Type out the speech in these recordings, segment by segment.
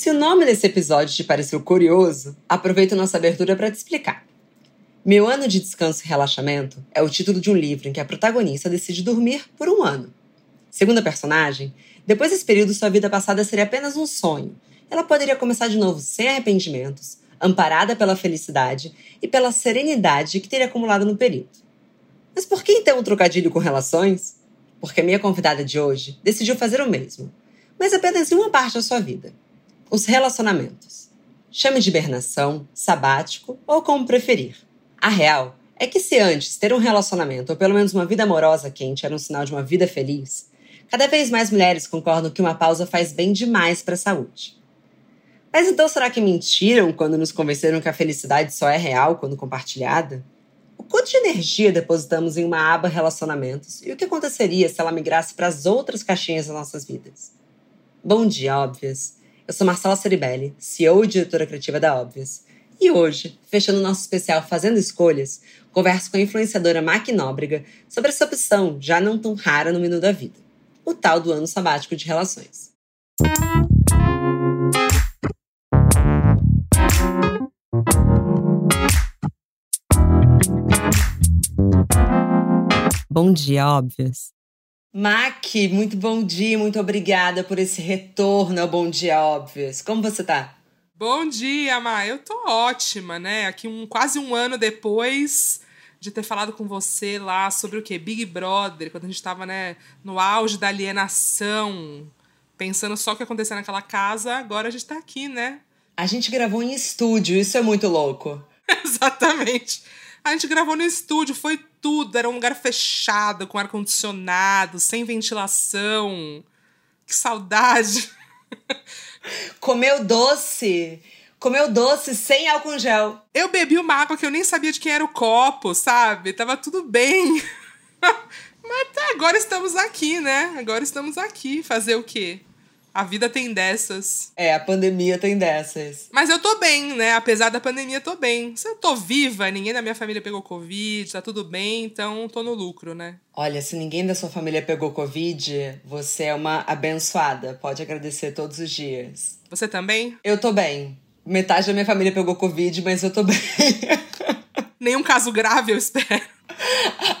Se o nome desse episódio te pareceu curioso, aproveito nossa abertura para te explicar. Meu Ano de Descanso e Relaxamento é o título de um livro em que a protagonista decide dormir por um ano. Segundo a personagem, depois desse período sua vida passada seria apenas um sonho. Ela poderia começar de novo sem arrependimentos, amparada pela felicidade e pela serenidade que teria acumulado no período. Mas por que então um trocadilho com relações? Porque a minha convidada de hoje decidiu fazer o mesmo, mas apenas em uma parte da sua vida os relacionamentos. Chame de hibernação, sabático ou como preferir. A real é que se antes ter um relacionamento ou pelo menos uma vida amorosa quente era um sinal de uma vida feliz, cada vez mais mulheres concordam que uma pausa faz bem demais para a saúde. Mas então será que mentiram quando nos convenceram que a felicidade só é real quando compartilhada? O quanto de energia depositamos em uma aba relacionamentos e o que aconteceria se ela migrasse para as outras caixinhas das nossas vidas? Bom dia, óbvias! Eu sou Marcela Ceribelli, CEO e diretora criativa da Óbvias. E hoje, fechando nosso especial Fazendo Escolhas, converso com a influenciadora Mac Nóbrega sobre essa opção já não tão rara no menu da vida, o tal do ano sabático de relações. Bom dia, óbvias. Mac, muito bom dia, muito obrigada por esse retorno ao Bom Dia Óbvios. Como você tá? Bom dia, Ma. Eu tô ótima, né? Aqui um quase um ano depois de ter falado com você lá sobre o quê? Big Brother, quando a gente tava, né, no auge da alienação, pensando só o que aconteceu naquela casa, agora a gente tá aqui, né? A gente gravou em estúdio, isso é muito louco. Exatamente. A gente gravou no estúdio, foi tudo. Era um lugar fechado, com ar-condicionado, sem ventilação. Que saudade. Comeu doce. Comeu doce sem álcool gel. Eu bebi uma água que eu nem sabia de quem era o copo, sabe? Tava tudo bem. Mas tá, agora estamos aqui, né? Agora estamos aqui. Fazer o quê? A vida tem dessas. É, a pandemia tem dessas. Mas eu tô bem, né? Apesar da pandemia, tô bem. Se eu tô viva, ninguém da minha família pegou Covid, tá tudo bem, então tô no lucro, né? Olha, se ninguém da sua família pegou Covid, você é uma abençoada. Pode agradecer todos os dias. Você também? Eu tô bem. Metade da minha família pegou Covid, mas eu tô bem. Nenhum caso grave, eu espero.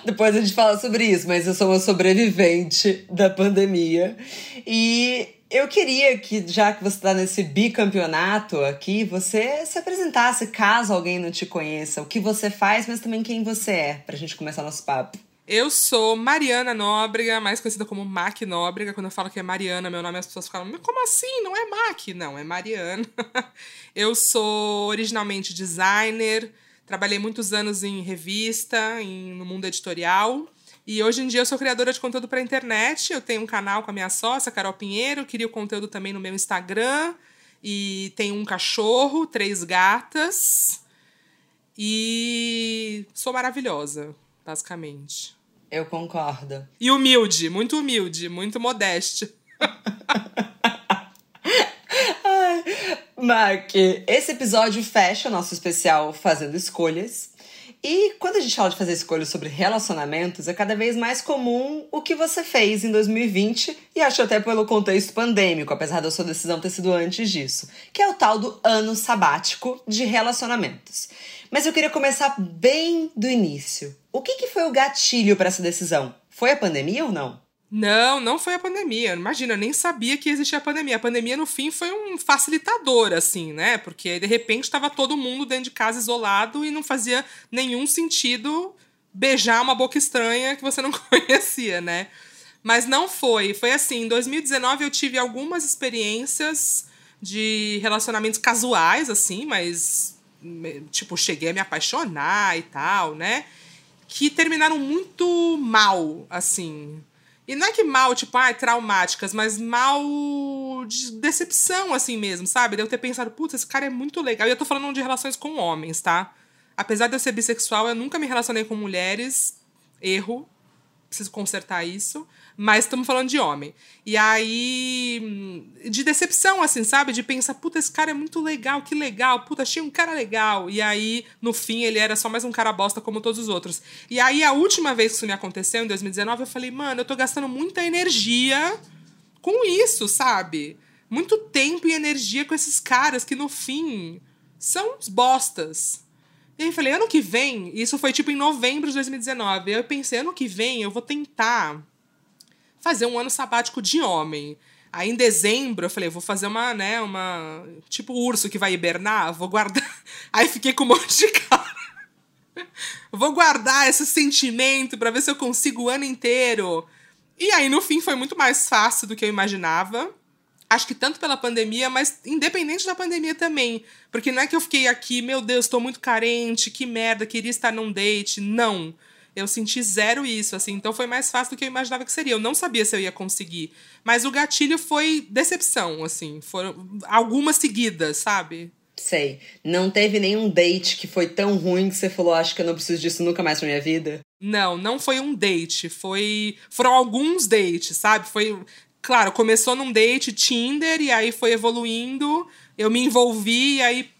Depois a gente fala sobre isso, mas eu sou uma sobrevivente da pandemia. E eu queria que, já que você está nesse bicampeonato aqui, você se apresentasse, caso alguém não te conheça, o que você faz, mas também quem você é, para a gente começar nosso papo. Eu sou Mariana Nóbrega, mais conhecida como Mac Nóbrega. Quando eu falo que é Mariana, meu nome, as pessoas falam, como assim? Não é Mac? Não, é Mariana. eu sou originalmente designer, trabalhei muitos anos em revista, em, no mundo editorial. E hoje em dia eu sou criadora de conteúdo para internet. Eu tenho um canal com a minha sócia, Carol Pinheiro, crio conteúdo também no meu Instagram. E tenho um cachorro, três gatas. E sou maravilhosa, basicamente. Eu concordo. E humilde, muito humilde, muito modeste. Mark, esse episódio fecha o nosso especial Fazendo Escolhas. E quando a gente fala de fazer escolhas sobre relacionamentos, é cada vez mais comum o que você fez em 2020 e acho até pelo contexto pandêmico, apesar da sua decisão ter sido antes disso, que é o tal do ano sabático de relacionamentos. Mas eu queria começar bem do início. O que, que foi o gatilho para essa decisão? Foi a pandemia ou não? Não, não foi a pandemia. Imagina, eu nem sabia que existia a pandemia. A pandemia, no fim, foi um facilitador, assim, né? Porque de repente estava todo mundo dentro de casa isolado e não fazia nenhum sentido beijar uma boca estranha que você não conhecia, né? Mas não foi. Foi assim, em 2019 eu tive algumas experiências de relacionamentos casuais, assim, mas tipo, cheguei a me apaixonar e tal, né? Que terminaram muito mal, assim e não é que mal, tipo, ah, traumáticas, mas mal de decepção, assim mesmo, sabe? De eu ter pensado, putz, esse cara é muito legal. E eu tô falando de relações com homens, tá? Apesar de eu ser bissexual, eu nunca me relacionei com mulheres. Erro. Preciso consertar isso mas estamos falando de homem. E aí, de decepção, assim, sabe? De pensar, puta, esse cara é muito legal, que legal, puta, achei um cara legal. E aí, no fim, ele era só mais um cara bosta como todos os outros. E aí, a última vez que isso me aconteceu, em 2019, eu falei, mano, eu tô gastando muita energia com isso, sabe? muito tempo e energia com esses caras que no fim são uns bostas. E aí eu falei, ano que vem, isso foi tipo em novembro de 2019. Eu pensei, ano que vem eu vou tentar fazer um ano sabático de homem. Aí em dezembro eu falei, vou fazer uma, né, uma. Tipo urso que vai hibernar, vou guardar. Aí fiquei com um monte de cara. vou guardar esse sentimento para ver se eu consigo o ano inteiro. E aí no fim foi muito mais fácil do que eu imaginava. Acho que tanto pela pandemia, mas independente da pandemia também. Porque não é que eu fiquei aqui, meu Deus, estou muito carente, que merda, queria estar num date. Não. Eu senti zero isso, assim. Então foi mais fácil do que eu imaginava que seria. Eu não sabia se eu ia conseguir. Mas o gatilho foi decepção, assim. Foram algumas seguidas, sabe? Sei. Não teve nenhum date que foi tão ruim que você falou, acho que eu não preciso disso nunca mais na minha vida? Não, não foi um date. Foi. Foram alguns dates, sabe? Foi claro, começou num date Tinder e aí foi evoluindo, eu me envolvi e aí.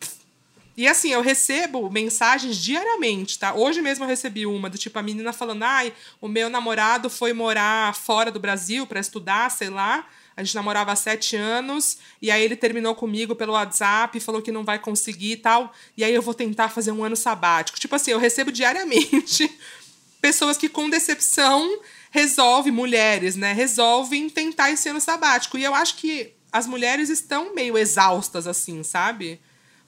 E assim, eu recebo mensagens diariamente, tá? Hoje mesmo eu recebi uma do tipo a menina falando: ai, o meu namorado foi morar fora do Brasil para estudar, sei lá. A gente namorava há sete anos, e aí ele terminou comigo pelo WhatsApp, falou que não vai conseguir e tal. E aí eu vou tentar fazer um ano sabático. Tipo assim, eu recebo diariamente pessoas que, com decepção, resolve, mulheres, né, resolvem tentar esse ano sabático. E eu acho que as mulheres estão meio exaustas, assim, sabe?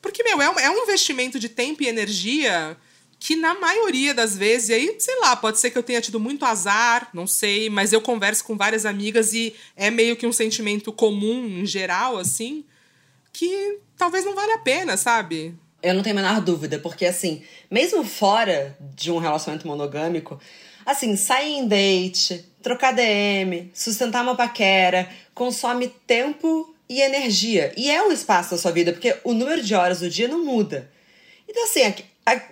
Porque, meu, é um, é um investimento de tempo e energia que na maioria das vezes, e aí, sei lá, pode ser que eu tenha tido muito azar, não sei, mas eu converso com várias amigas e é meio que um sentimento comum em geral, assim, que talvez não valha a pena, sabe? Eu não tenho a menor dúvida, porque assim, mesmo fora de um relacionamento monogâmico, Assim, sair em date, trocar DM, sustentar uma paquera, consome tempo e energia. E é um espaço da sua vida, porque o número de horas do dia não muda. Então, assim,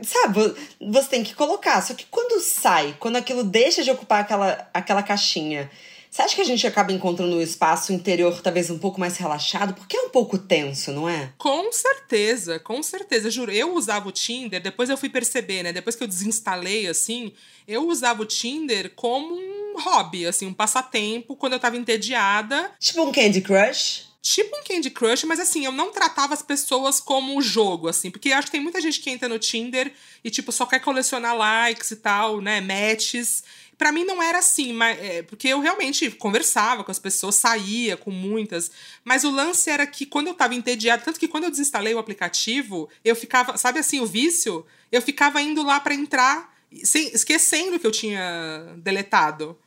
sabe, você tem que colocar. Só que quando sai, quando aquilo deixa de ocupar aquela, aquela caixinha você acha que a gente acaba encontrando um espaço interior talvez um pouco mais relaxado? Porque é um pouco tenso, não é? Com certeza, com certeza. Juro, eu usava o Tinder, depois eu fui perceber, né? Depois que eu desinstalei, assim, eu usava o Tinder como um hobby, assim, um passatempo, quando eu tava entediada. Tipo um Candy Crush? Tipo um Candy Crush, mas assim, eu não tratava as pessoas como um jogo, assim, porque acho que tem muita gente que entra no Tinder e, tipo, só quer colecionar likes e tal, né, matches, para mim não era assim, mas, é, porque eu realmente conversava com as pessoas, saía com muitas, mas o lance era que quando eu tava entediada, tanto que quando eu desinstalei o aplicativo, eu ficava, sabe assim, o vício, eu ficava indo lá para entrar, sem, esquecendo que eu tinha deletado.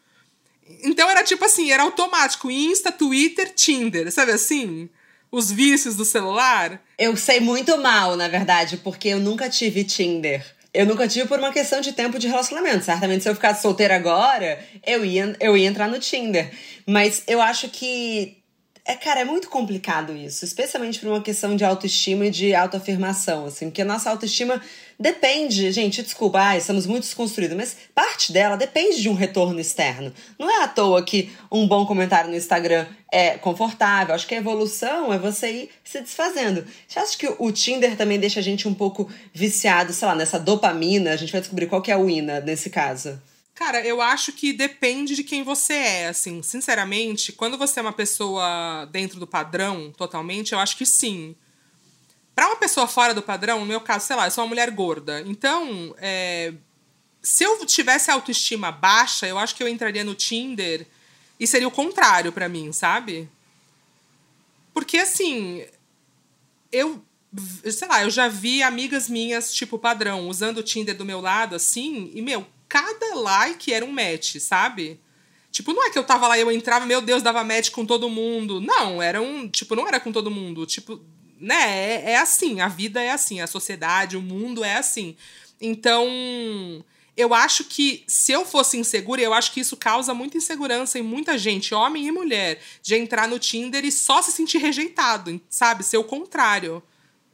Então era tipo assim, era automático, Insta, Twitter, Tinder, sabe assim? Os vícios do celular. Eu sei muito mal, na verdade, porque eu nunca tive Tinder. Eu nunca tive por uma questão de tempo de relacionamento. Certamente, se eu ficasse solteira agora, eu ia, eu ia entrar no Tinder. Mas eu acho que. É, cara, é muito complicado isso, especialmente por uma questão de autoestima e de autoafirmação, assim, porque a nossa autoestima depende, gente, desculpa, estamos muito desconstruídos, mas parte dela depende de um retorno externo. Não é à toa que um bom comentário no Instagram é confortável. Acho que a evolução é você ir se desfazendo. Você acha que o Tinder também deixa a gente um pouco viciado, sei lá, nessa dopamina? A gente vai descobrir qual que é a wina nesse caso. Cara, eu acho que depende de quem você é, assim, sinceramente, quando você é uma pessoa dentro do padrão, totalmente, eu acho que sim. Para uma pessoa fora do padrão, no meu caso, sei lá, eu sou uma mulher gorda. Então, é, se eu tivesse autoestima baixa, eu acho que eu entraria no Tinder e seria o contrário para mim, sabe? Porque assim, eu sei lá, eu já vi amigas minhas, tipo, padrão, usando o Tinder do meu lado, assim, e, meu, cada like era um match, sabe? Tipo, não é que eu tava lá e eu entrava, meu Deus, dava match com todo mundo. Não, era um. Tipo, não era com todo mundo. Tipo, né? É, é assim, a vida é assim, a sociedade, o mundo é assim. Então, eu acho que se eu fosse insegura, eu acho que isso causa muita insegurança em muita gente, homem e mulher, de entrar no Tinder e só se sentir rejeitado, sabe? Ser o contrário.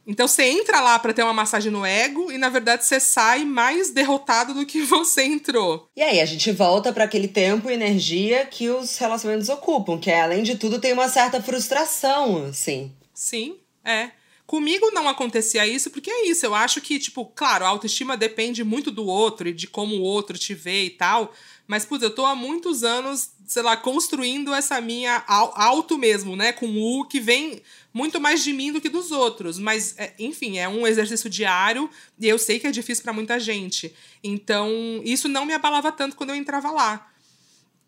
Então você entra lá para ter uma massagem no ego e na verdade você sai mais derrotado do que você entrou. E aí a gente volta para aquele tempo e energia que os relacionamentos ocupam, que é, além de tudo tem uma certa frustração, assim. Sim. É. Comigo não acontecia isso, porque é isso. Eu acho que, tipo, claro, a autoestima depende muito do outro e de como o outro te vê e tal. Mas, putz, eu tô há muitos anos, sei lá, construindo essa minha alto mesmo, né? Com U, que vem muito mais de mim do que dos outros. Mas, é, enfim, é um exercício diário e eu sei que é difícil para muita gente. Então, isso não me abalava tanto quando eu entrava lá.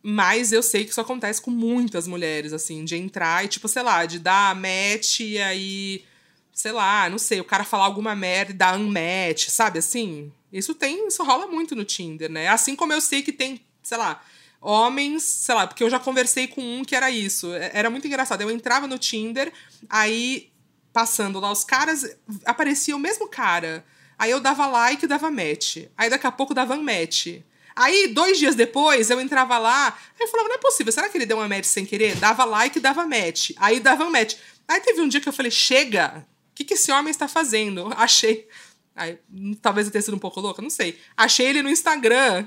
Mas eu sei que isso acontece com muitas mulheres, assim, de entrar e, tipo, sei lá, de dar match e aí, sei lá, não sei, o cara falar alguma merda e dar unmatch, sabe assim? Isso tem, isso rola muito no Tinder, né? Assim como eu sei que tem sei lá, homens, sei lá, porque eu já conversei com um que era isso. É, era muito engraçado. Eu entrava no Tinder, aí passando lá os caras, aparecia o mesmo cara. Aí eu dava like e dava match. Aí daqui a pouco dava match. Aí, dois dias depois, eu entrava lá, aí eu falava, não é possível, será que ele deu uma match sem querer? Dava like e dava match. Aí dava match. Aí teve um dia que eu falei, chega! O que, que esse homem está fazendo? Achei. Aí, talvez eu tenha sido um pouco louca, não sei. Achei ele no Instagram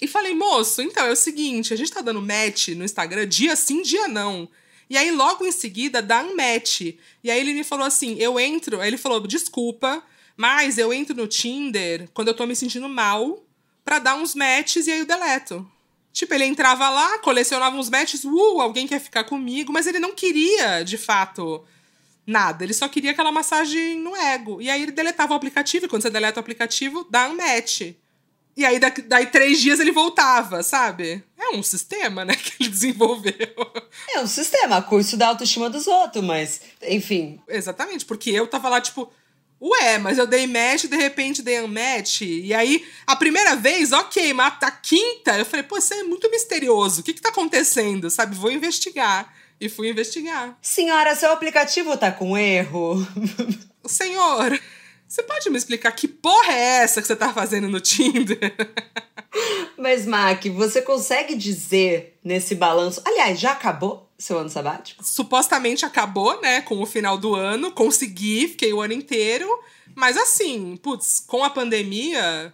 e falei, moço, então é o seguinte, a gente tá dando match no Instagram dia sim, dia não. E aí, logo em seguida, dá um match. E aí ele me falou assim: eu entro. Aí ele falou: desculpa, mas eu entro no Tinder quando eu tô me sentindo mal para dar uns matches e aí eu deleto. Tipo, ele entrava lá, colecionava uns matches, uh, alguém quer ficar comigo, mas ele não queria, de fato, nada. Ele só queria aquela massagem no ego. E aí ele deletava o aplicativo, e quando você deleta o aplicativo, dá um match. E aí, daí, daí três dias ele voltava, sabe? É um sistema, né, que ele desenvolveu. É um sistema, curso da autoestima dos outros, mas, enfim. Exatamente, porque eu tava lá, tipo, ué, mas eu dei match de repente dei unmatch. E aí, a primeira vez, ok, mas a quinta, eu falei, pô, isso é muito misterioso. O que que tá acontecendo, sabe? Vou investigar. E fui investigar. Senhora, seu aplicativo tá com erro? Senhor, você pode me explicar que porra é essa que você tá fazendo no Tinder? Mas, Mac, você consegue dizer nesse balanço. Aliás, já acabou seu ano sabático? Supostamente acabou, né? Com o final do ano. Consegui, fiquei o ano inteiro. Mas assim, putz, com a pandemia.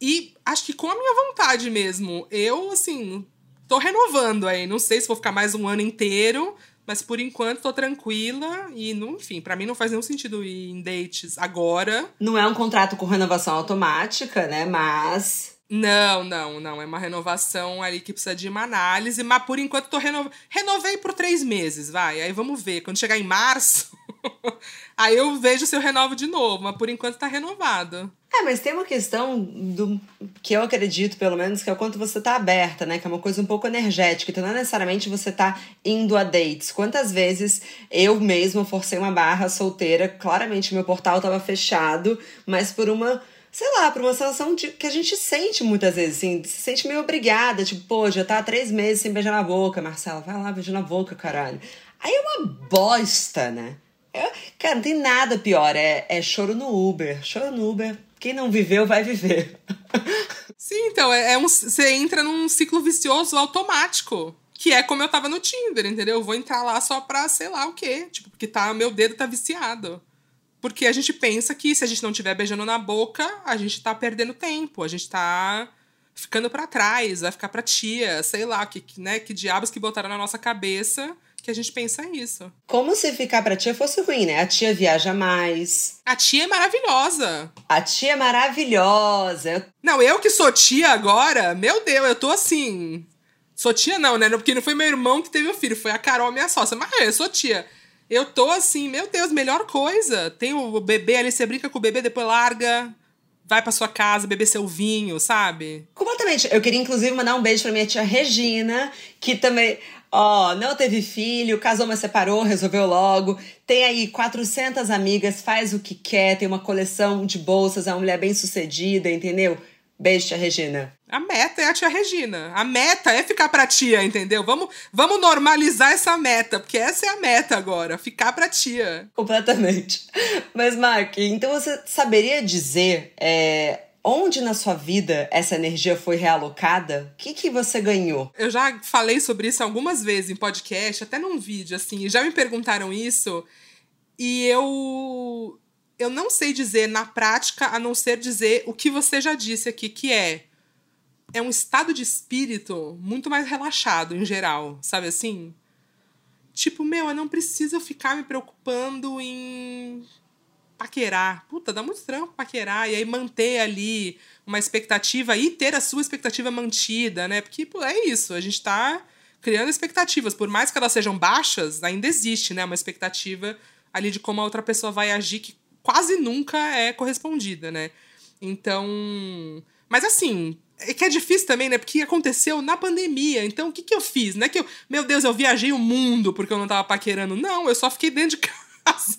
E acho que com a minha vontade mesmo. Eu, assim, tô renovando aí. Não sei se vou ficar mais um ano inteiro. Mas por enquanto tô tranquila e, não, enfim, para mim não faz nenhum sentido ir em dates agora. Não é um contrato com renovação automática, né? Mas. Não, não, não. É uma renovação ali que precisa de uma análise, mas por enquanto tô renovando. Renovei por três meses, vai. Aí vamos ver. Quando chegar em março, aí eu vejo se eu renovo de novo, mas por enquanto tá renovado. É, mas tem uma questão do que eu acredito, pelo menos, que é o quanto você tá aberta, né? Que é uma coisa um pouco energética. Então, não é necessariamente você tá indo a dates. Quantas vezes eu mesma forcei uma barra solteira, claramente meu portal tava fechado, mas por uma sei lá, por uma sensação de, que a gente sente muitas vezes, assim, se sente meio obrigada, tipo, pô, já tá há três meses sem beijar na boca, Marcela, vai lá beijar na boca, caralho. Aí é uma bosta, né? É, cara, não tem nada pior, é, é choro no Uber, choro no Uber quem não viveu vai viver. Sim, então, é, é um, você entra num ciclo vicioso automático. Que é como eu tava no Tinder, entendeu? Eu vou entrar lá só pra sei lá o quê. Tipo, porque tá, meu dedo tá viciado. Porque a gente pensa que se a gente não estiver beijando na boca, a gente tá perdendo tempo, a gente tá ficando para trás, vai ficar pra tia, sei lá, que, né, que diabos que botaram na nossa cabeça que a gente pensa isso. Como se ficar pra tia fosse ruim, né? A tia viaja mais. A tia é maravilhosa. A tia é maravilhosa. Não, eu que sou tia agora, meu Deus, eu tô assim. Sou tia não, né? Porque não foi meu irmão que teve o filho, foi a Carol, minha sócia. Mas eu sou tia. Eu tô assim, meu Deus, melhor coisa. Tem o bebê ali, você brinca com o bebê, depois larga vai pra sua casa beber seu vinho, sabe? Completamente. Eu queria, inclusive, mandar um beijo pra minha tia Regina, que também. Ó, oh, não teve filho, casou, mas separou, resolveu logo. Tem aí 400 amigas, faz o que quer, tem uma coleção de bolsas, é uma mulher bem sucedida, entendeu? Beijo, tia Regina. A meta é a tia Regina. A meta é ficar pra tia, entendeu? Vamos, vamos normalizar essa meta, porque essa é a meta agora, ficar pra tia. Completamente. Mas, Mark, então você saberia dizer é, onde na sua vida essa energia foi realocada? O que, que você ganhou? Eu já falei sobre isso algumas vezes em podcast, até num vídeo, assim, já me perguntaram isso. E eu eu não sei dizer na prática, a não ser dizer o que você já disse aqui, que é é um estado de espírito muito mais relaxado em geral, sabe assim? Tipo, meu, eu não preciso ficar me preocupando em paquerar. Puta, dá muito trampo paquerar. E aí manter ali uma expectativa e ter a sua expectativa mantida, né? Porque pô, é isso, a gente tá criando expectativas. Por mais que elas sejam baixas, ainda existe, né? Uma expectativa ali de como a outra pessoa vai agir que quase nunca é correspondida, né? Então. Mas assim, é que é difícil também, né? Porque aconteceu na pandemia. Então, o que, que eu fiz? Não é que eu, meu Deus, eu viajei o mundo porque eu não tava paquerando. Não, eu só fiquei dentro de casa.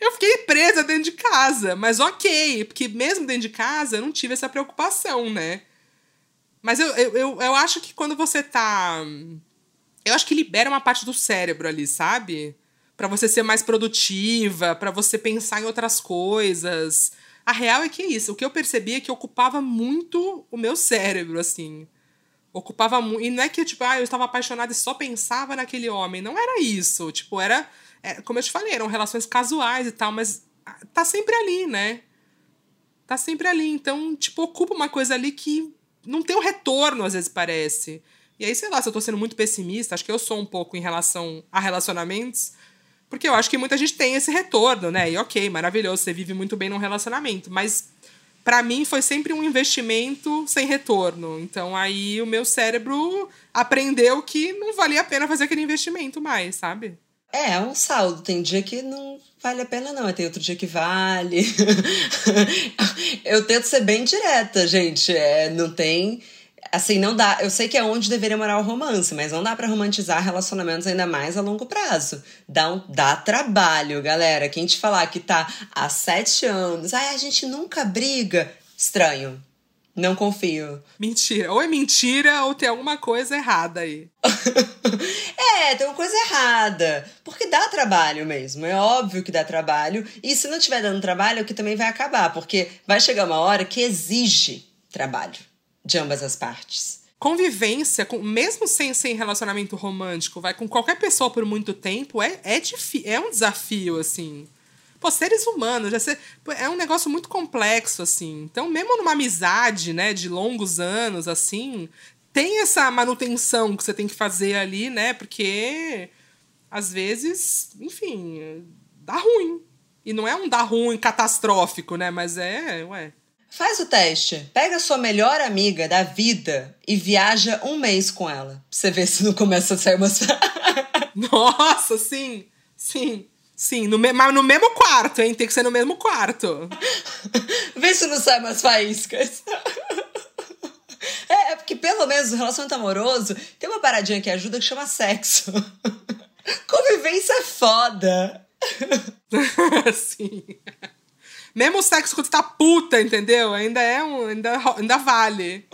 eu fiquei presa dentro de casa. Mas ok, porque mesmo dentro de casa eu não tive essa preocupação, né? Mas eu, eu, eu, eu acho que quando você tá. Eu acho que libera uma parte do cérebro ali, sabe? para você ser mais produtiva, para você pensar em outras coisas. A real é que é isso. O que eu percebi é que ocupava muito o meu cérebro, assim. Ocupava muito. E não é que, tipo, ah, eu estava apaixonada e só pensava naquele homem. Não era isso. Tipo, era. é, como eu te falei, eram relações casuais e tal, mas tá sempre ali, né? Tá sempre ali. Então, tipo, ocupa uma coisa ali que não tem um retorno, às vezes parece. E aí, sei lá, se eu tô sendo muito pessimista, acho que eu sou um pouco em relação a relacionamentos, porque eu acho que muita gente tem esse retorno, né? E ok, maravilhoso, você vive muito bem num relacionamento. Mas para mim foi sempre um investimento sem retorno. Então aí o meu cérebro aprendeu que não valia a pena fazer aquele investimento mais, sabe? É, é um saldo. Tem dia que não vale a pena, não. Tem outro dia que vale. eu tento ser bem direta, gente. É, não tem assim, não dá. Eu sei que é onde deveria morar o romance, mas não dá para romantizar relacionamentos ainda mais a longo prazo. Dá, um, dá trabalho, galera. Quem te falar que tá há sete anos, ai, a gente nunca briga. Estranho. Não confio. Mentira. Ou é mentira ou tem alguma coisa errada aí. é, tem uma coisa errada. Porque dá trabalho mesmo. É óbvio que dá trabalho. E se não estiver dando trabalho, é o que também vai acabar. Porque vai chegar uma hora que exige trabalho de ambas as partes. Convivência, com, mesmo sem, sem relacionamento romântico, vai com qualquer pessoa por muito tempo, é, é, é um desafio, assim. Pô, seres humanos, ser, é um negócio muito complexo, assim. Então, mesmo numa amizade, né, de longos anos, assim, tem essa manutenção que você tem que fazer ali, né? Porque às vezes, enfim, dá ruim. E não é um dar ruim catastrófico, né? Mas é, ué. Faz o teste. Pega a sua melhor amiga da vida e viaja um mês com ela. Pra você ver se não começa a sair umas. Nossa, sim. Sim. Sim, no me... mas no mesmo quarto, hein? Tem que ser no mesmo quarto. Vê se não sai umas faíscas. É, é porque pelo menos o relacionamento amoroso tem uma paradinha que ajuda que chama sexo. Convivência é foda. Sim. Mesmo o sexo quando tá puta, entendeu? Ainda é um. Ainda, ainda vale.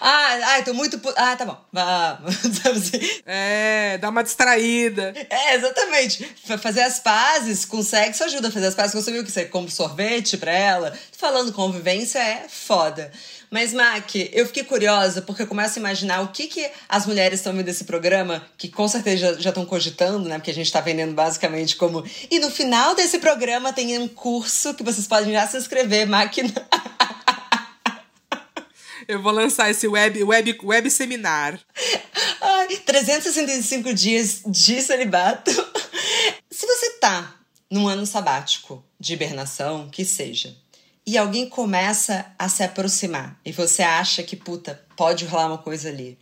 Ah, ai, tô muito puta. Ah, tá bom. Vamos. é, dá uma distraída. É, exatamente. Fazer as pazes com sexo ajuda a fazer as pazes. Você viu que você compra sorvete pra ela? Falando convivência é foda. Mas, Mac, eu fiquei curiosa porque eu começo a imaginar o que, que as mulheres estão vendo desse programa, que com certeza já estão cogitando, né? Porque a gente está vendendo basicamente como. E no final desse programa tem um curso que vocês podem já se inscrever, Mac. Eu vou lançar esse web, web, web seminar. Ai, 365 dias de celibato. Se você tá num ano sabático de hibernação, que seja, e alguém começa a se aproximar e você acha que, puta, pode rolar uma coisa ali.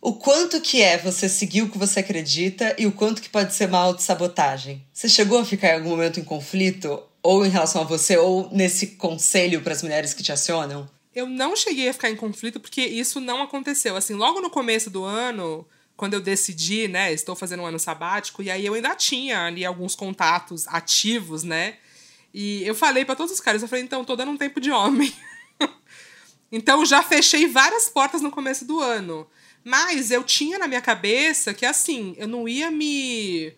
O quanto que é você seguir o que você acredita e o quanto que pode ser uma autossabotagem? Você chegou a ficar em algum momento em conflito? Ou em relação a você, ou nesse conselho para as mulheres que te acionam? Eu não cheguei a ficar em conflito porque isso não aconteceu. Assim, logo no começo do ano, quando eu decidi, né, estou fazendo um ano sabático, e aí eu ainda tinha ali alguns contatos ativos, né? E eu falei para todos os caras, eu falei, então, tô dando um tempo de homem. então já fechei várias portas no começo do ano. Mas eu tinha na minha cabeça que assim, eu não ia me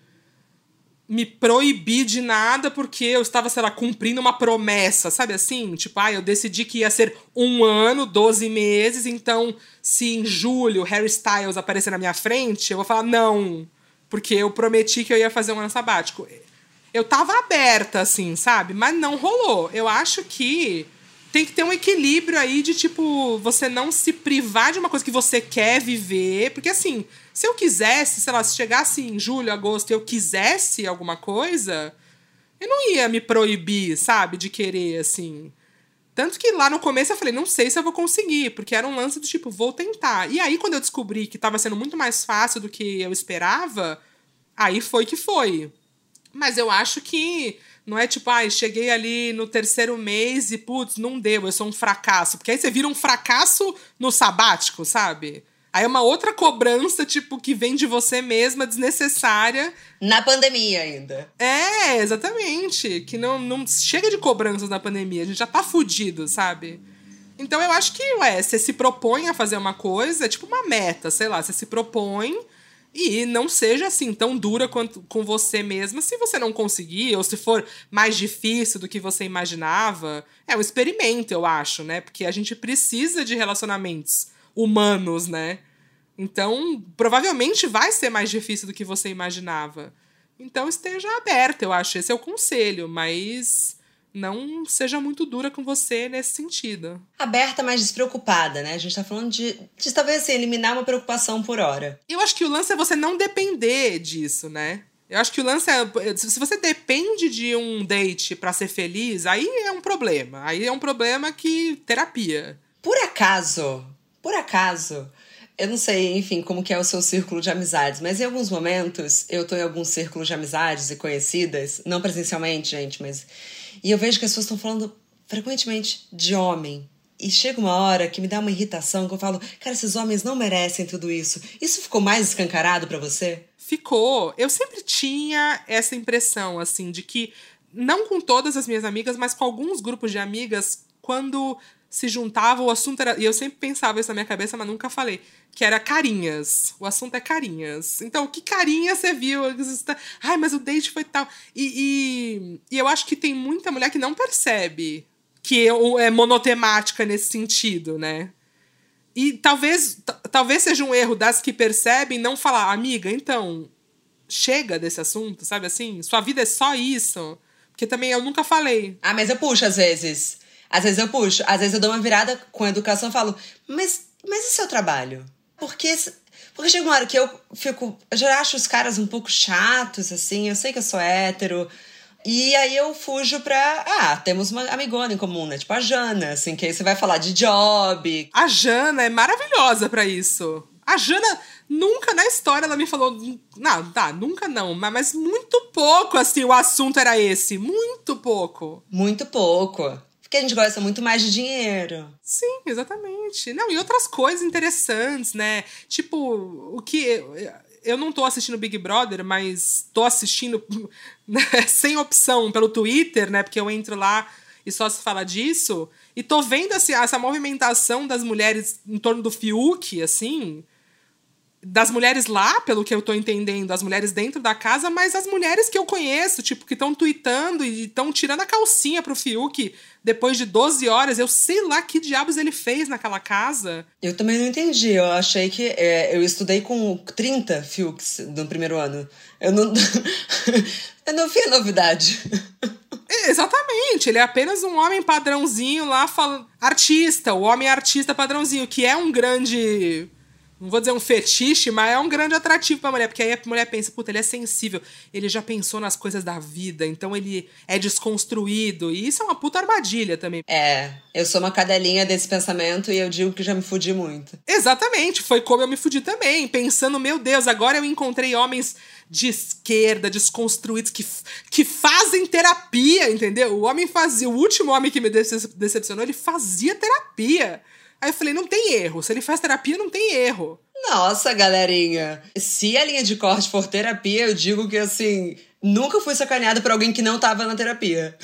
me proibir de nada porque eu estava, sei lá, cumprindo uma promessa, sabe assim? Tipo, ah, eu decidi que ia ser um ano, 12 meses, então se em julho Harry Styles aparecer na minha frente, eu vou falar não, porque eu prometi que eu ia fazer um ano sabático eu tava aberta, assim, sabe? Mas não rolou. Eu acho que tem que ter um equilíbrio aí de, tipo, você não se privar de uma coisa que você quer viver. Porque, assim, se eu quisesse, sei lá, se chegasse em julho, agosto e eu quisesse alguma coisa, eu não ia me proibir, sabe, de querer, assim. Tanto que lá no começo eu falei, não sei se eu vou conseguir, porque era um lance do tipo, vou tentar. E aí, quando eu descobri que tava sendo muito mais fácil do que eu esperava, aí foi que foi. Mas eu acho que não é tipo, ai, ah, cheguei ali no terceiro mês e, putz, não deu, eu sou um fracasso. Porque aí você vira um fracasso no sabático, sabe? Aí é uma outra cobrança, tipo, que vem de você mesma, desnecessária. Na pandemia ainda. É, exatamente. Que não, não chega de cobranças na pandemia. A gente já tá fudido, sabe? Então eu acho que, ué, você se propõe a fazer uma coisa, é tipo uma meta, sei lá, você se propõe e não seja assim tão dura quanto com você mesma se você não conseguir, ou se for mais difícil do que você imaginava. É um experimento, eu acho, né? Porque a gente precisa de relacionamentos humanos, né? Então, provavelmente vai ser mais difícil do que você imaginava. Então, esteja aberta, eu acho. Esse é o conselho, mas não seja muito dura com você nesse sentido. Aberta, mas despreocupada, né? A gente tá falando de, de talvez assim, eliminar uma preocupação por hora. Eu acho que o lance é você não depender disso, né? Eu acho que o lance é. Se você depende de um date para ser feliz, aí é um problema. Aí é um problema que. terapia. Por acaso, por acaso, eu não sei, enfim, como que é o seu círculo de amizades, mas em alguns momentos eu tô em alguns círculos de amizades e conhecidas, não presencialmente, gente, mas. E eu vejo que as pessoas estão falando frequentemente de homem. E chega uma hora que me dá uma irritação, que eu falo, cara, esses homens não merecem tudo isso. Isso ficou mais escancarado para você? Ficou. Eu sempre tinha essa impressão, assim, de que, não com todas as minhas amigas, mas com alguns grupos de amigas, quando se juntavam, o assunto era. E eu sempre pensava isso na minha cabeça, mas nunca falei. Que era carinhas. O assunto é carinhas. Então, que carinha você viu? Ai, mas o date foi tal. E, e, e eu acho que tem muita mulher que não percebe que é monotemática nesse sentido, né? E talvez, talvez seja um erro das que percebem não falar, amiga, então, chega desse assunto, sabe assim? Sua vida é só isso. Porque também eu nunca falei. Ah, mas eu puxo às vezes. Às vezes eu puxo, às vezes eu dou uma virada com a educação e falo, mas, mas e seu trabalho? Porque, porque chega uma hora que eu fico. Eu já acho os caras um pouco chatos, assim, eu sei que eu sou hétero. E aí eu fujo pra. Ah, temos uma amigona em comum, né? Tipo a Jana, assim, que aí você vai falar de job. A Jana é maravilhosa para isso. A Jana nunca na história ela me falou. Não, tá, nunca não, mas muito pouco assim o assunto era esse. Muito pouco. Muito pouco. Porque a gente gosta muito mais de dinheiro. Sim, exatamente. Não, e outras coisas interessantes, né? Tipo, o que. Eu não tô assistindo Big Brother, mas tô assistindo né, sem opção pelo Twitter, né? Porque eu entro lá e só se fala disso. E tô vendo assim, essa movimentação das mulheres em torno do Fiuk, assim das mulheres lá, pelo que eu tô entendendo, as mulheres dentro da casa, mas as mulheres que eu conheço, tipo, que estão tweetando e estão tirando a calcinha pro Fiuk depois de 12 horas. Eu sei lá que diabos ele fez naquela casa. Eu também não entendi. Eu achei que. É, eu estudei com 30 Fiuks no primeiro ano. Eu não. eu não vi a novidade. É, exatamente, ele é apenas um homem padrãozinho lá, falando. Artista, o homem artista padrãozinho, que é um grande não vou dizer um fetiche, mas é um grande atrativo pra mulher, porque aí a mulher pensa, puta, ele é sensível, ele já pensou nas coisas da vida, então ele é desconstruído. E isso é uma puta armadilha também. É, eu sou uma cadelinha desse pensamento e eu digo que já me fudi muito. Exatamente, foi como eu me fudi também, pensando, meu Deus, agora eu encontrei homens de esquerda, desconstruídos, que, que fazem terapia, entendeu? O homem fazia, o último homem que me decepcionou, ele fazia terapia. Aí eu falei, não tem erro. Se ele faz terapia, não tem erro. Nossa, galerinha. Se a linha de corte for terapia, eu digo que assim. Nunca fui sacaneado por alguém que não tava na terapia.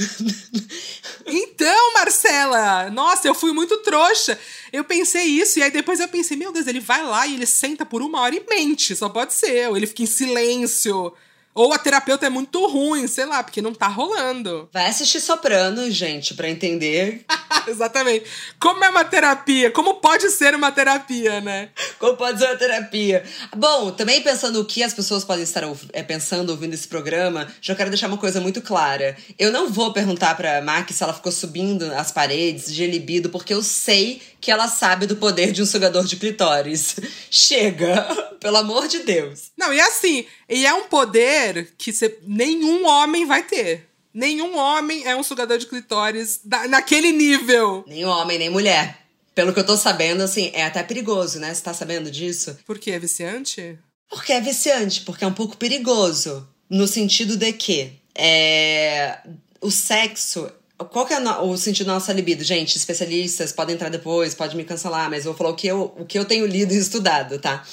então, Marcela! Nossa, eu fui muito trouxa. Eu pensei isso, e aí depois eu pensei, meu Deus, ele vai lá e ele senta por uma hora e mente. Só pode ser. Ou ele fica em silêncio. Ou a terapeuta é muito ruim, sei lá, porque não tá rolando. Vai assistir Soprano, gente, para entender. Exatamente. Como é uma terapia? Como pode ser uma terapia, né? Como pode ser uma terapia? Bom, também pensando o que as pessoas podem estar é, pensando ouvindo esse programa, já quero deixar uma coisa muito clara. Eu não vou perguntar pra Mac se ela ficou subindo as paredes de libido, porque eu sei que ela sabe do poder de um sugador de clitóris. Chega! Pelo amor de Deus. Não, e assim, e é um poder que cê, nenhum homem vai ter. Nenhum homem é um sugador de clitóris da, naquele nível. Nem homem, nem mulher. Pelo que eu tô sabendo, assim, é até perigoso, né? Você tá sabendo disso? Por quê? É viciante? Porque é viciante, porque é um pouco perigoso. No sentido de que é, o sexo. Qual que é o sentido da nossa libido? Gente, especialistas podem entrar depois, pode me cancelar, mas eu vou falar o que eu, o que eu tenho lido e estudado, tá?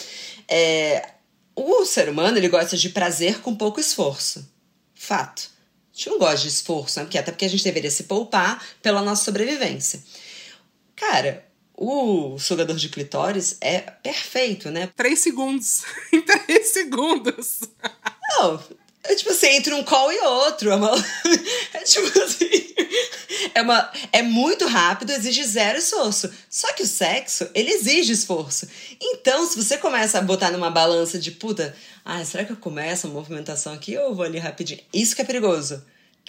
É, o ser humano, ele gosta de prazer com pouco esforço. Fato. A gente não gosta de esforço, né? Porque, até porque a gente deveria se poupar pela nossa sobrevivência. Cara, o sugador de clitóris é perfeito, né? Três segundos. em três segundos. Não, é tipo assim, entre um call e outro. É, uma, é tipo assim. É, uma, é muito rápido, exige zero esforço. Só que o sexo, ele exige esforço. Então, se você começa a botar numa balança de puta, ah, será que eu começo a movimentação aqui ou vou ali rapidinho? Isso que é perigoso.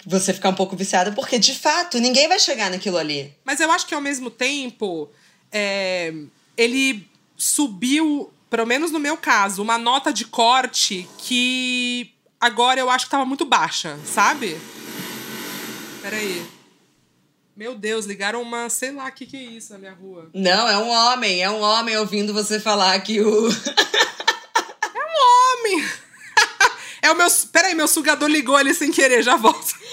Você ficar um pouco viciada, porque de fato ninguém vai chegar naquilo ali. Mas eu acho que ao mesmo tempo, é, ele subiu, pelo menos no meu caso, uma nota de corte que agora eu acho que tava muito baixa, sabe? Peraí. Meu Deus, ligaram uma. Sei lá o que, que é isso na minha rua. Não, é um homem. É um homem ouvindo você falar que o. é um homem! é o meu. Peraí, meu sugador ligou ali sem querer, já volto.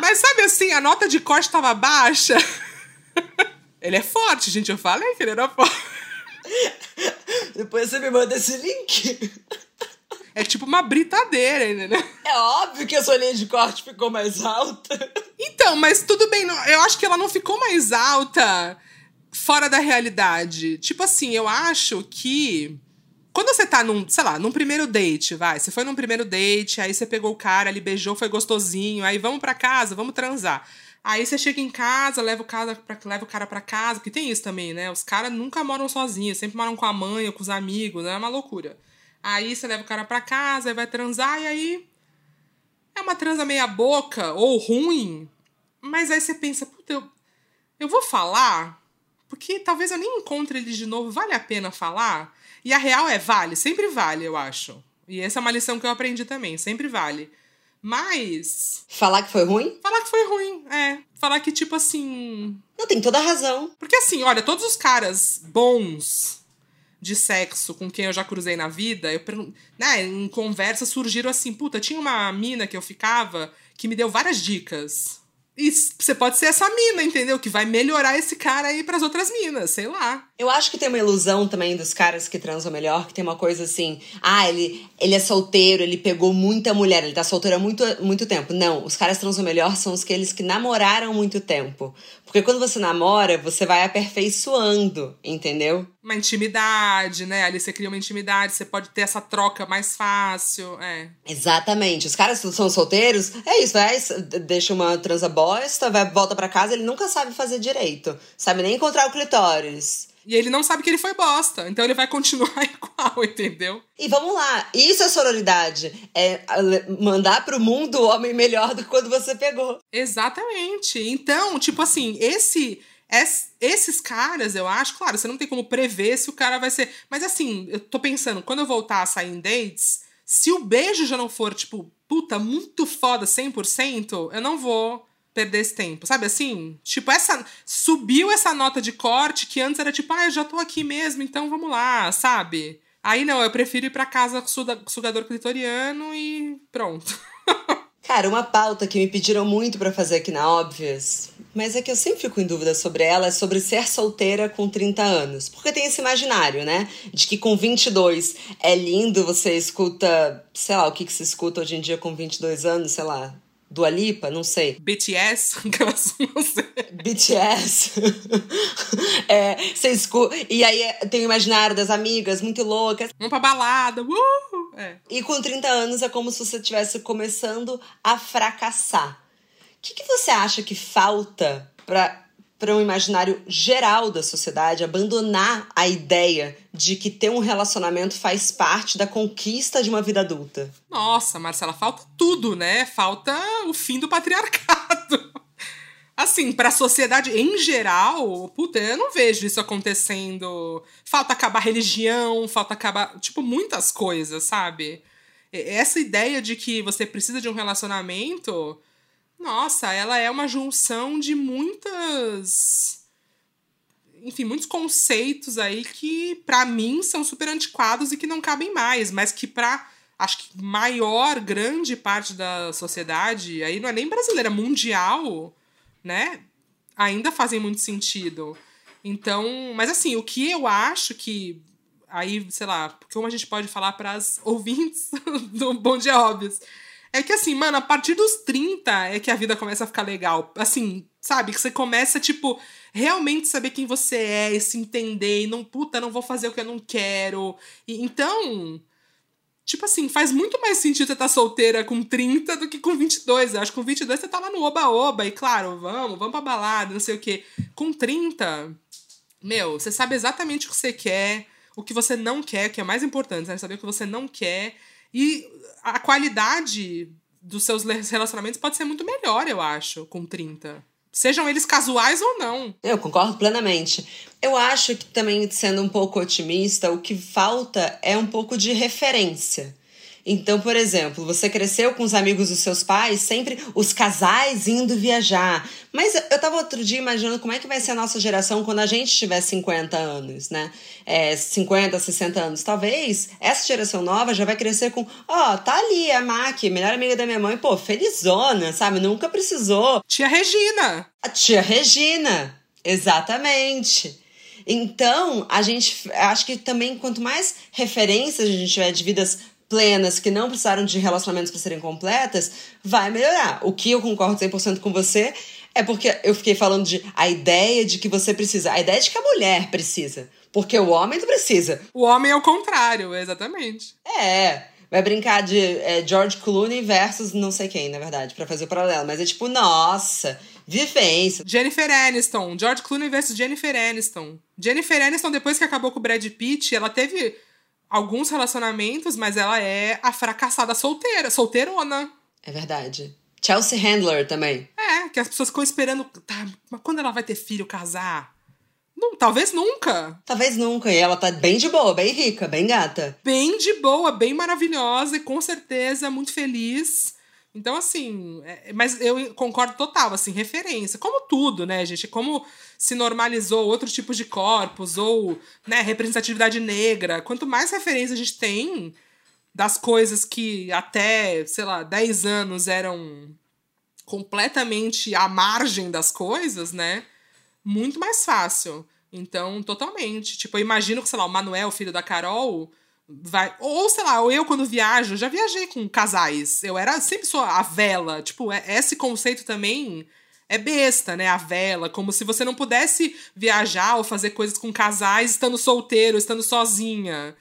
Mas sabe assim, a nota de corte tava baixa. ele é forte, gente. Eu falei que ele era forte. Depois você me manda esse link. É tipo uma britadeira, entendeu? É óbvio que a sua linha de corte ficou mais alta. Então, mas tudo bem. Eu acho que ela não ficou mais alta fora da realidade. Tipo assim, eu acho que. Quando você tá num, sei lá, num primeiro date, vai. Você foi num primeiro date, aí você pegou o cara, ele beijou, foi gostosinho, aí vamos pra casa, vamos transar. Aí você chega em casa, leva o cara pra, leva o cara pra casa, porque tem isso também, né? Os caras nunca moram sozinhos, sempre moram com a mãe ou com os amigos, né? É uma loucura. Aí você leva o cara pra casa, vai transar, e aí. É uma transa meia boca ou ruim, mas aí você pensa, puta, eu, eu vou falar, porque talvez eu nem encontre ele de novo, vale a pena falar? E a real é, vale, sempre vale, eu acho. E essa é uma lição que eu aprendi também, sempre vale. Mas. Falar que foi ruim? Falar que foi ruim, é. Falar que, tipo assim. Não, tem toda a razão. Porque assim, olha, todos os caras bons de sexo com quem eu já cruzei na vida, eu né, em conversa surgiram assim, puta, tinha uma mina que eu ficava que me deu várias dicas. E você pode ser essa mina, entendeu? Que vai melhorar esse cara aí pras outras minas, sei lá. Eu acho que tem uma ilusão também dos caras que transam melhor, que tem uma coisa assim, ah, ele, ele é solteiro, ele pegou muita mulher, ele tá solteiro há muito, muito tempo. Não, os caras transam melhor são aqueles que namoraram muito tempo. Porque quando você namora, você vai aperfeiçoando, entendeu? Uma intimidade, né? Ali você cria uma intimidade, você pode ter essa troca mais fácil, é. Exatamente. Os caras que são solteiros, é isso, vai, deixa uma transa bosta, vai, volta para casa, ele nunca sabe fazer direito. Sabe nem encontrar o clitóris. E ele não sabe que ele foi bosta. Então ele vai continuar igual, entendeu? E vamos lá. Isso é sororidade. É mandar pro mundo o homem melhor do que quando você pegou. Exatamente. Então, tipo assim, esse. Esses caras, eu acho, claro, você não tem como prever se o cara vai ser. Mas assim, eu tô pensando, quando eu voltar a sair em dates, se o beijo já não for, tipo, puta, muito foda 100%, eu não vou perder esse tempo, sabe assim? Tipo, essa subiu essa nota de corte que antes era tipo, ah, eu já tô aqui mesmo, então vamos lá, sabe? Aí não, eu prefiro ir pra casa com sugador clitoriano e pronto. Cara, uma pauta que me pediram muito para fazer aqui na Óbvias, mas é que eu sempre fico em dúvida sobre ela, é sobre ser solteira com 30 anos. Porque tem esse imaginário, né? De que com 22 é lindo, você escuta, sei lá, o que, que se escuta hoje em dia com 22 anos, sei lá, do Alipa, não sei. BTS? não sei. BTS. é, você escuta. E aí é, tem o imaginário das amigas muito loucas. Vamos pra balada. Uh! É. E com 30 anos é como se você estivesse começando a fracassar. O que, que você acha que falta para para um imaginário geral da sociedade, abandonar a ideia de que ter um relacionamento faz parte da conquista de uma vida adulta. Nossa, Marcela, falta tudo, né? Falta o fim do patriarcado. Assim, para a sociedade em geral, puta, eu não vejo isso acontecendo. Falta acabar religião, falta acabar, tipo, muitas coisas, sabe? essa ideia de que você precisa de um relacionamento, nossa, ela é uma junção de muitas. Enfim, muitos conceitos aí que, para mim, são super antiquados e que não cabem mais, mas que, para acho que maior, grande parte da sociedade, aí não é nem brasileira, mundial, né? Ainda fazem muito sentido. Então, mas assim, o que eu acho que aí, sei lá, como a gente pode falar para as ouvintes do Bom Dia Óbvios, é que assim, mano, a partir dos 30 é que a vida começa a ficar legal. Assim, sabe? Que você começa, tipo, realmente saber quem você é e se entender e não, puta, não vou fazer o que eu não quero. E, então, tipo assim, faz muito mais sentido você estar tá solteira com 30 do que com 22. Eu acho que com 22 você tá lá no oba-oba e, claro, vamos, vamos pra balada, não sei o quê. Com 30, meu, você sabe exatamente o que você quer o que você não quer, que é mais importante, né? Saber o que você não quer. E a qualidade dos seus relacionamentos pode ser muito melhor, eu acho, com 30. Sejam eles casuais ou não. Eu concordo plenamente. Eu acho que também, sendo um pouco otimista, o que falta é um pouco de referência. Então, por exemplo, você cresceu com os amigos dos seus pais, sempre os casais indo viajar. Mas eu tava outro dia imaginando como é que vai ser a nossa geração quando a gente tiver 50 anos, né? É, 50, 60 anos. Talvez essa geração nova já vai crescer com, ó, oh, tá ali a Mac, melhor amiga da minha mãe, pô, felizona, sabe? Nunca precisou. Tia Regina. A tia Regina, exatamente. Então, a gente acho que também quanto mais referências a gente tiver de vidas plenas, que não precisaram de relacionamentos para serem completas, vai melhorar. O que eu concordo 100% com você é porque eu fiquei falando de a ideia de que você precisa, a ideia de que a mulher precisa, porque o homem não precisa. O homem é o contrário, exatamente. É. Vai brincar de é, George Clooney versus não sei quem, na verdade, para fazer o paralelo. Mas é tipo, nossa, vivência. Jennifer Aniston. George Clooney versus Jennifer Aniston. Jennifer Aniston, depois que acabou com o Brad Pitt, ela teve alguns relacionamentos, mas ela é a fracassada solteira, solteirona. É verdade. Chelsea Handler também. É, que as pessoas ficam esperando. Tá, mas quando ela vai ter filho, casar? Não, talvez nunca. Talvez nunca. E ela tá bem de boa, bem rica, bem gata. Bem de boa, bem maravilhosa e com certeza muito feliz. Então, assim, é, mas eu concordo total, assim, referência. Como tudo, né, gente? Como se normalizou outros tipos de corpos, ou, né, representatividade negra. Quanto mais referência a gente tem das coisas que até, sei lá, 10 anos eram completamente à margem das coisas, né? Muito mais fácil. Então, totalmente. Tipo, eu imagino que, sei lá, o Manuel, filho da Carol, vai. Ou, sei lá, eu quando viajo, já viajei com casais. Eu era sempre só a vela. Tipo, é, esse conceito também é besta, né? A vela. Como se você não pudesse viajar ou fazer coisas com casais estando solteiro, estando sozinha.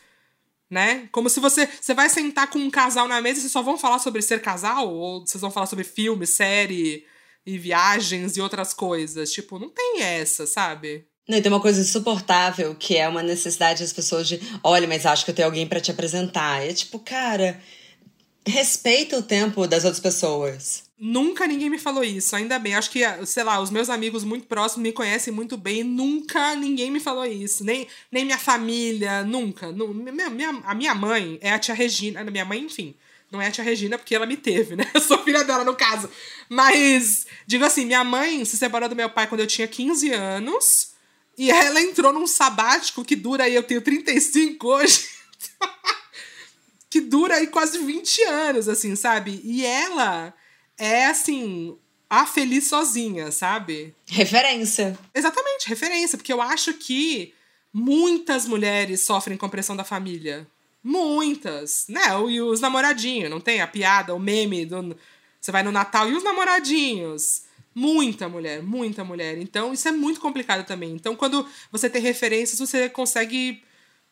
Né? Como se você. Você vai sentar com um casal na mesa e vocês só vão falar sobre ser casal? Ou vocês vão falar sobre filme, série e viagens e outras coisas? Tipo, não tem essa, sabe? Não, e tem uma coisa insuportável, que é uma necessidade das pessoas de, olha, mas acho que eu tenho alguém para te apresentar. É tipo, cara, respeita o tempo das outras pessoas. Nunca ninguém me falou isso, ainda bem. Acho que, sei lá, os meus amigos muito próximos me conhecem muito bem. Nunca ninguém me falou isso. Nem, nem minha família, nunca. minha, minha, a minha mãe é a tia Regina. Minha mãe, enfim, não é a tia Regina porque ela me teve, né? Eu sou filha dela, no caso. Mas, digo assim, minha mãe se separou do meu pai quando eu tinha 15 anos. E ela entrou num sabático que dura aí, eu tenho 35 hoje. que dura aí quase 20 anos, assim, sabe? E ela é, assim, a feliz sozinha, sabe? Referência. Exatamente, referência. Porque eu acho que muitas mulheres sofrem com pressão da família. Muitas, né? E os namoradinhos, não tem a piada, o meme do. Você vai no Natal e os namoradinhos. Muita mulher, muita mulher. Então, isso é muito complicado também. Então, quando você tem referências, você consegue,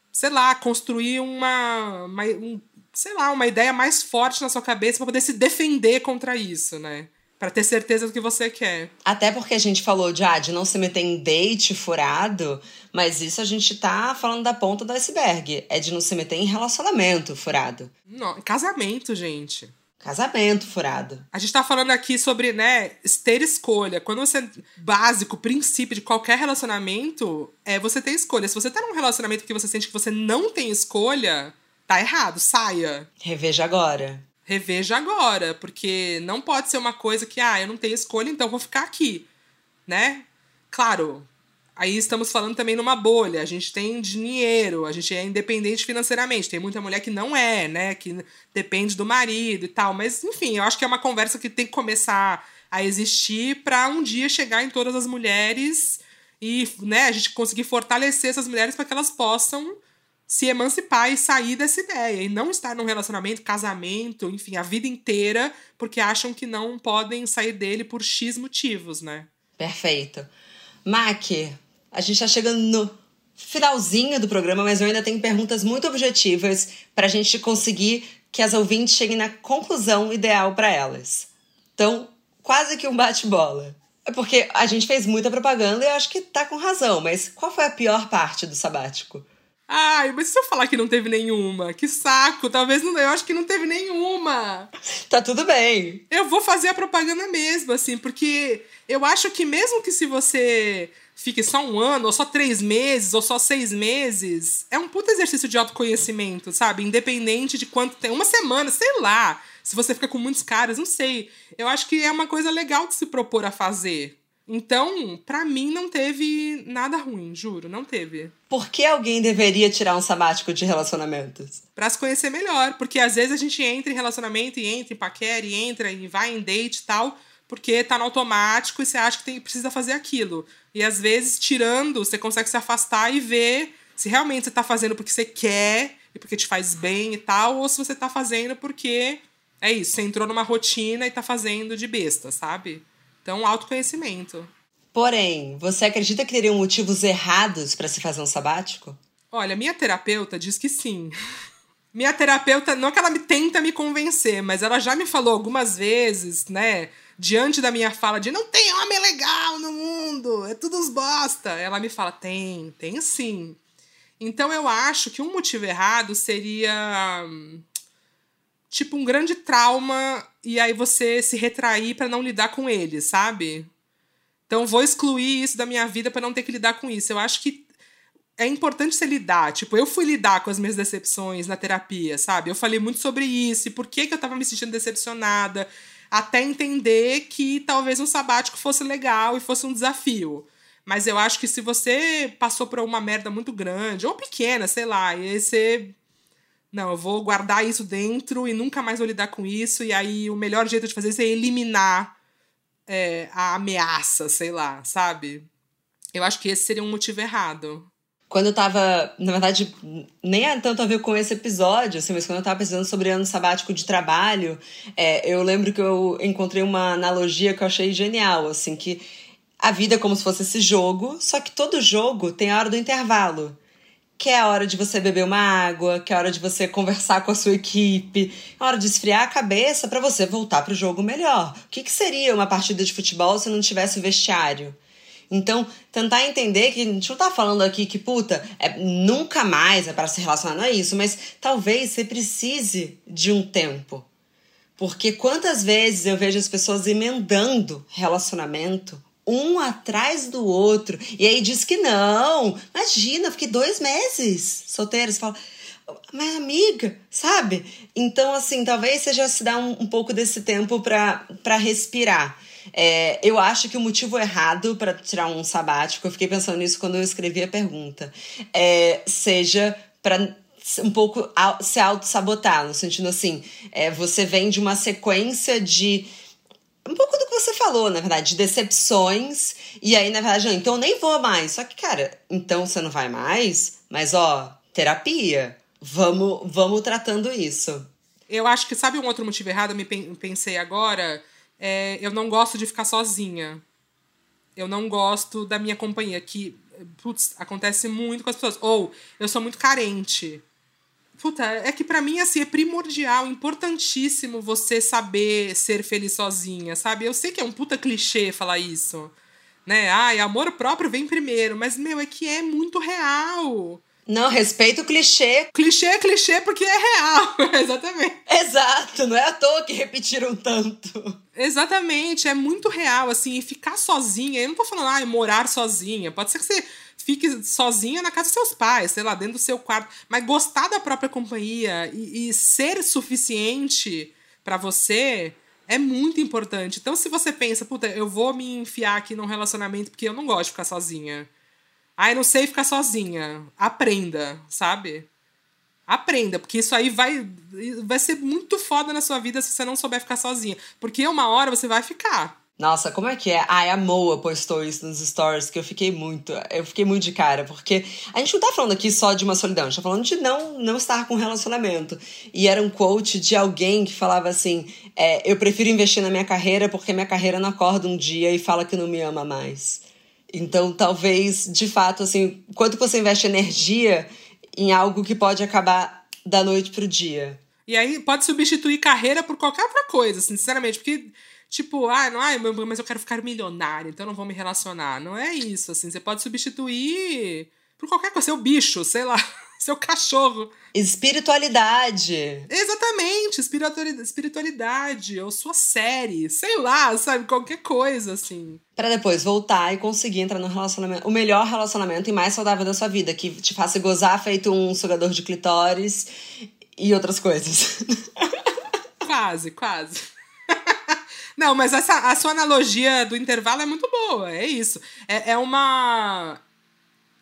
sei lá, construir uma, uma um, sei lá, uma ideia mais forte na sua cabeça para poder se defender contra isso, né? Para ter certeza do que você quer. Até porque a gente falou de, ah, de não se meter em date furado, mas isso a gente tá falando da ponta do iceberg. É de não se meter em relacionamento furado. Não, casamento, gente. Casamento furado. A gente tá falando aqui sobre, né, ter escolha. Quando você. Básico, princípio de qualquer relacionamento é você ter escolha. Se você tá num relacionamento que você sente que você não tem escolha, tá errado, saia. Reveja agora. Reveja agora, porque não pode ser uma coisa que, ah, eu não tenho escolha, então vou ficar aqui, né? Claro, aí estamos falando também numa bolha. A gente tem dinheiro, a gente é independente financeiramente. Tem muita mulher que não é, né? Que depende do marido e tal. Mas, enfim, eu acho que é uma conversa que tem que começar a existir para um dia chegar em todas as mulheres e né, a gente conseguir fortalecer essas mulheres para que elas possam se emancipar e sair dessa ideia e não estar num relacionamento, casamento, enfim, a vida inteira, porque acham que não podem sair dele por X motivos, né? Perfeito. Mac, a gente está chegando no finalzinho do programa, mas eu ainda tenho perguntas muito objetivas para a gente conseguir que as ouvintes cheguem na conclusão ideal para elas. Então, quase que um bate-bola. É porque a gente fez muita propaganda e eu acho que tá com razão, mas qual foi a pior parte do sabático? Ai, mas se eu falar que não teve nenhuma? Que saco! Talvez não. Eu acho que não teve nenhuma. Tá tudo bem. Eu vou fazer a propaganda mesmo, assim, porque eu acho que mesmo que se você fique só um ano, ou só três meses, ou só seis meses, é um puto exercício de autoconhecimento, sabe? Independente de quanto tem. Uma semana, sei lá. Se você fica com muitos caras, não sei. Eu acho que é uma coisa legal de se propor a fazer. Então, para mim, não teve nada ruim, juro, não teve. Por que alguém deveria tirar um sabático de relacionamentos? Pra se conhecer melhor. Porque às vezes a gente entra em relacionamento e entra em paquera e entra e vai em date e tal, porque tá no automático e você acha que tem, precisa fazer aquilo. E às vezes, tirando, você consegue se afastar e ver se realmente você tá fazendo porque você quer e porque te faz bem e tal, ou se você tá fazendo porque é isso, você entrou numa rotina e tá fazendo de besta, sabe? Então, autoconhecimento. Porém, você acredita que teriam motivos errados para se fazer um sabático? Olha, minha terapeuta diz que sim. Minha terapeuta, não que ela me tenta me convencer, mas ela já me falou algumas vezes, né? Diante da minha fala de não tem homem legal no mundo, é tudo uns bosta. Ela me fala, tem, tem sim. Então eu acho que um motivo errado seria tipo um grande trauma e aí você se retrair para não lidar com ele, sabe? Então vou excluir isso da minha vida para não ter que lidar com isso. Eu acho que é importante você lidar. Tipo, eu fui lidar com as minhas decepções na terapia, sabe? Eu falei muito sobre isso e por que, que eu tava me sentindo decepcionada, até entender que talvez um sabático fosse legal e fosse um desafio. Mas eu acho que se você passou por uma merda muito grande, ou pequena, sei lá, e aí você não, eu vou guardar isso dentro e nunca mais vou lidar com isso. E aí o melhor jeito de fazer isso é eliminar é, a ameaça, sei lá, sabe? Eu acho que esse seria um motivo errado. Quando eu tava, na verdade, nem é tanto a ver com esse episódio, assim, mas quando eu tava pensando sobre ano sabático de trabalho, é, eu lembro que eu encontrei uma analogia que eu achei genial, assim, que a vida é como se fosse esse jogo, só que todo jogo tem a hora do intervalo que é a hora de você beber uma água, que é a hora de você conversar com a sua equipe, é a hora de esfriar a cabeça para você voltar para o jogo melhor. O que, que seria uma partida de futebol se não tivesse vestiário? Então, tentar entender que a gente não tá falando aqui que, puta, é, nunca mais é para se relacionar, não é isso, mas talvez você precise de um tempo. Porque quantas vezes eu vejo as pessoas emendando relacionamento um atrás do outro. E aí diz que não. Imagina, fiquei dois meses solteira. Você fala, mas amiga, sabe? Então, assim, talvez seja se dar um, um pouco desse tempo para respirar. É, eu acho que o motivo errado para tirar um sabático, eu fiquei pensando nisso quando eu escrevi a pergunta, é, seja para um pouco se auto-sabotar, no sentido assim, é, você vem de uma sequência de um pouco do que você falou, na verdade, de decepções. E aí, na verdade, não, então eu nem vou mais. Só que, cara, então você não vai mais, mas ó, terapia. Vamos, vamos tratando isso. Eu acho que, sabe um outro motivo errado? Eu me pensei agora. É, eu não gosto de ficar sozinha. Eu não gosto da minha companhia, que, putz, acontece muito com as pessoas. Ou eu sou muito carente. Puta, é que para mim, assim, é primordial, importantíssimo você saber ser feliz sozinha, sabe? Eu sei que é um puta clichê falar isso, né? Ai, amor próprio vem primeiro, mas, meu, é que é muito real. Não, respeito o clichê. Clichê é clichê porque é real, exatamente. Exato, não é à toa que repetiram tanto. Exatamente, é muito real, assim, e ficar sozinha, eu não tô falando, ah, morar sozinha, pode ser que você fique sozinha na casa dos seus pais, sei lá, dentro do seu quarto. Mas gostar da própria companhia e, e ser suficiente para você é muito importante. Então, se você pensa, puta, eu vou me enfiar aqui num relacionamento porque eu não gosto de ficar sozinha. Eu não sei ficar sozinha. Aprenda, sabe? Aprenda, porque isso aí vai, vai ser muito foda na sua vida se você não souber ficar sozinha. Porque uma hora você vai ficar. Nossa, como é que é? Ai, a Moa postou isso nos stories, que eu fiquei muito, eu fiquei muito de cara, porque a gente não tá falando aqui só de uma solidão, a gente tá falando de não, não estar com relacionamento. E era um quote de alguém que falava assim: é, eu prefiro investir na minha carreira porque minha carreira não acorda um dia e fala que não me ama mais. Então, talvez, de fato, assim, quanto você investe energia em algo que pode acabar da noite pro dia. E aí pode substituir carreira por qualquer outra coisa, sinceramente, porque Tipo, ah, não, ah, mas eu quero ficar milionário, então não vou me relacionar. Não é isso, assim. Você pode substituir por qualquer coisa. Seu bicho, sei lá. Seu cachorro. Espiritualidade. Exatamente, espiritualidade. Ou sua série. Sei lá, sabe? Qualquer coisa, assim. Para depois voltar e conseguir entrar no relacionamento. O melhor relacionamento e mais saudável da sua vida. Que te faça gozar feito um sugador de clitóris e outras coisas. Quase, quase. Não, mas essa, a sua analogia do intervalo é muito boa, é isso. É, é uma.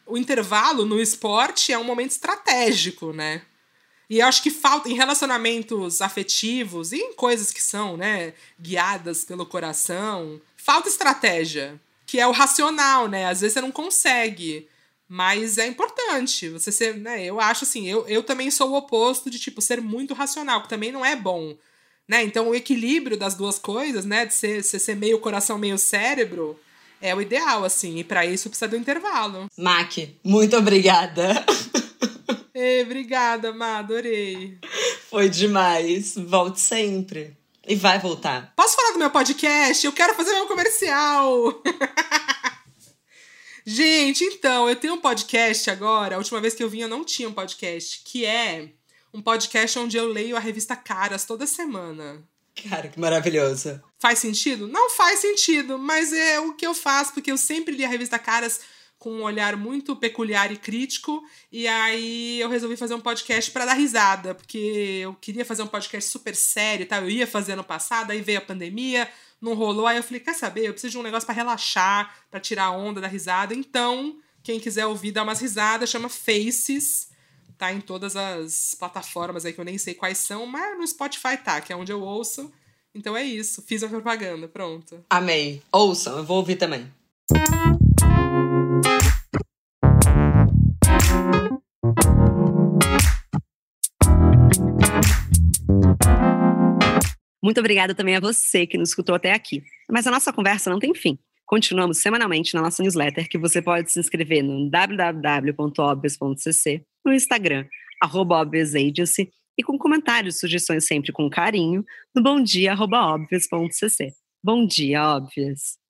O intervalo no esporte é um momento estratégico, né? E eu acho que falta em relacionamentos afetivos e em coisas que são, né, guiadas pelo coração, falta estratégia, que é o racional, né? Às vezes você não consegue, mas é importante você ser, né? Eu acho assim, eu, eu também sou o oposto de tipo ser muito racional, que também não é bom. Né? Então, o equilíbrio das duas coisas, né? De ser, ser meio coração, meio cérebro, é o ideal, assim. E para isso precisa do intervalo. Mac, muito obrigada. Ei, obrigada, Má, adorei. Foi demais. Volte sempre. E vai voltar. Posso falar do meu podcast? Eu quero fazer meu comercial. Gente, então, eu tenho um podcast agora. A última vez que eu vim, eu não tinha um podcast, que é um podcast onde eu leio a revista Caras toda semana. Cara, que maravilhoso. Faz sentido? Não faz sentido, mas é o que eu faço, porque eu sempre li a revista Caras com um olhar muito peculiar e crítico, e aí eu resolvi fazer um podcast para dar risada, porque eu queria fazer um podcast super sério, tá? Eu ia fazer ano passado, aí veio a pandemia, não rolou, aí eu falei, quer saber? Eu preciso de um negócio para relaxar, para tirar a onda da risada. Então, quem quiser ouvir, dá umas risadas, chama Faces tá em todas as plataformas aí que eu nem sei quais são, mas no Spotify tá, que é onde eu ouço. Então é isso, fiz a propaganda, pronto. Amei. Ouçam, eu vou ouvir também. Muito obrigada também a você que nos escutou até aqui. Mas a nossa conversa não tem fim. Continuamos semanalmente na nossa newsletter, que você pode se inscrever no www.obvious.cc, no Instagram, arroba e com comentários sugestões sempre com carinho, no bomdia.obvious.cc. Bom dia, Óbvias!